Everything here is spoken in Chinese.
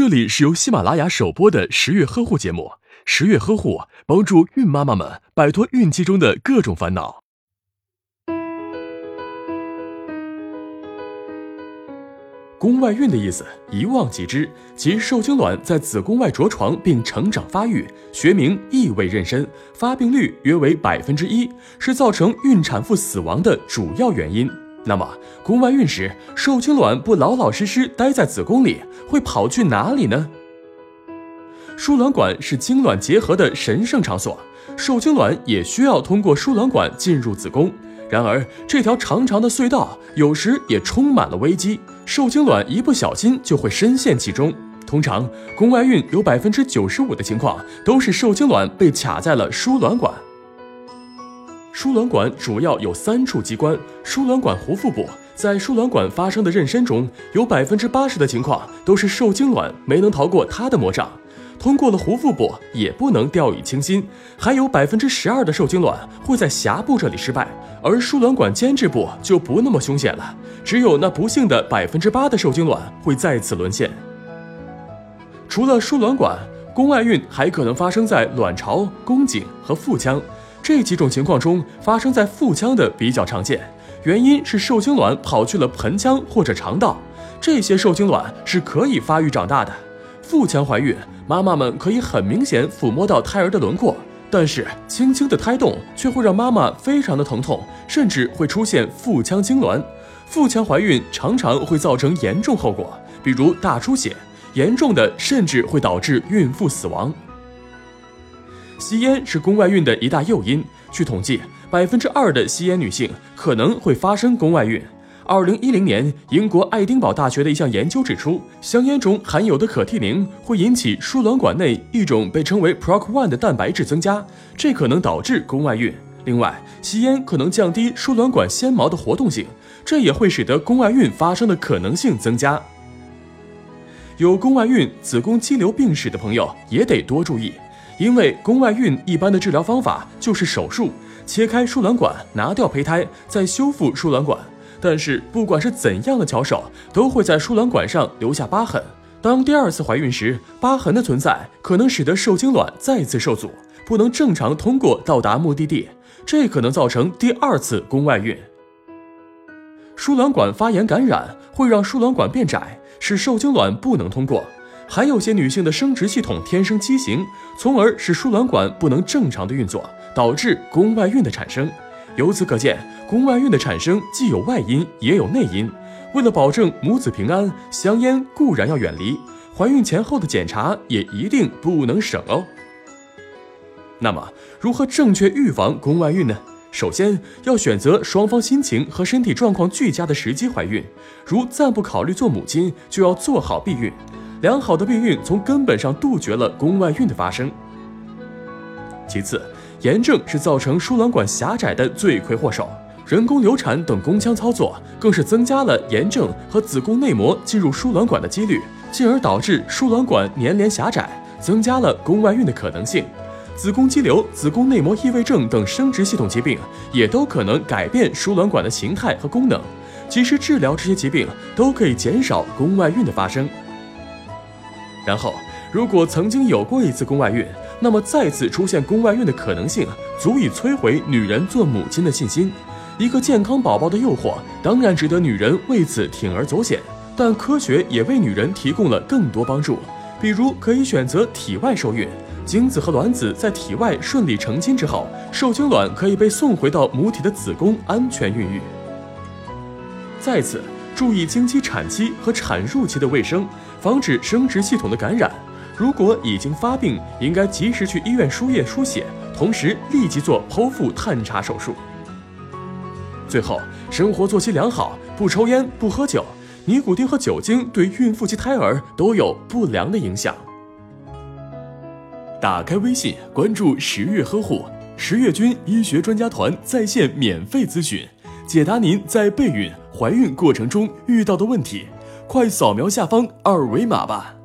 这里是由喜马拉雅首播的十月呵护节目。十月呵护帮助孕妈妈们摆脱孕期中的各种烦恼。宫外孕的意思一望即知，即受精卵在子宫外着床并成长发育，学名异位妊娠，发病率约为百分之一，是造成孕产妇死亡的主要原因。那么，宫外孕时受精卵不老老实实待在子宫里，会跑去哪里呢？输卵管是精卵结合的神圣场所，受精卵也需要通过输卵管进入子宫。然而，这条长长的隧道有时也充满了危机，受精卵一不小心就会深陷其中。通常，宫外孕有百分之九十五的情况都是受精卵被卡在了输卵管。输卵管主要有三处机关：输卵管壶腹部，在输卵管发生的妊娠中，有百分之八十的情况都是受精卵没能逃过它的魔掌。通过了壶腹部也不能掉以轻心，还有百分之十二的受精卵会在峡部这里失败，而输卵管间质部就不那么凶险了，只有那不幸的百分之八的受精卵会再次沦陷。除了输卵管，宫外孕还可能发生在卵巢、宫颈和腹腔，这几种情况中，发生在腹腔的比较常见，原因是受精卵跑去了盆腔或者肠道，这些受精卵是可以发育长大的。腹腔怀孕，妈妈们可以很明显抚摸到胎儿的轮廓，但是轻轻的胎动却会让妈妈非常的疼痛，甚至会出现腹腔痉挛。腹腔怀孕常常会造成严重后果，比如大出血，严重的甚至会导致孕妇死亡。吸烟是宫外孕的一大诱因，据统计，百分之二的吸烟女性可能会发生宫外孕。二零一零年，英国爱丁堡大学的一项研究指出，香烟中含有的可替宁会引起输卵管内一种被称为 PROC1 的蛋白质增加，这可能导致宫外孕。另外，吸烟可能降低输卵管纤毛的活动性，这也会使得宫外孕发生的可能性增加。有宫外孕、子宫肌瘤病史的朋友也得多注意，因为宫外孕一般的治疗方法就是手术，切开输卵管，拿掉胚胎，再修复输卵管。但是，不管是怎样的巧手，都会在输卵管上留下疤痕。当第二次怀孕时，疤痕的存在可能使得受精卵再次受阻，不能正常通过到达目的地，这可能造成第二次宫外孕。输卵管发炎感染会让输卵管变窄，使受精卵不能通过。还有些女性的生殖系统天生畸形，从而使输卵管不能正常的运作，导致宫外孕的产生。由此可见，宫外孕的产生既有外因也有内因。为了保证母子平安，香烟固然要远离，怀孕前后的检查也一定不能省哦。那么，如何正确预防宫外孕呢？首先要选择双方心情和身体状况俱佳的时机怀孕，如暂不考虑做母亲，就要做好避孕。良好的避孕从根本上杜绝了宫外孕的发生。其次，炎症是造成输卵管狭窄的罪魁祸首，人工流产等宫腔操作更是增加了炎症和子宫内膜进入输卵管的几率，进而导致输卵管粘连狭窄，增加了宫外孕的可能性。子宫肌瘤、子宫内膜异位症等生殖系统疾病也都可能改变输卵管的形态和功能，及时治疗这些疾病都可以减少宫外孕的发生。然后，如果曾经有过一次宫外孕，那么再次出现宫外孕的可能性，足以摧毁女人做母亲的信心。一个健康宝宝的诱惑，当然值得女人为此铤而走险。但科学也为女人提供了更多帮助，比如可以选择体外受孕，精子和卵子在体外顺利成亲之后，受精卵可以被送回到母体的子宫安全孕育。再次注意经期、产期和产褥期的卫生，防止生殖系统的感染。如果已经发病，应该及时去医院输液输血，同时立即做剖腹探查手术。最后，生活作息良好，不抽烟不喝酒，尼古丁和酒精对孕妇及胎儿都有不良的影响。打开微信，关注十月呵护，十月军医学专家团在线免费咨询，解答您在备孕、怀孕过程中遇到的问题。快扫描下方二维码吧。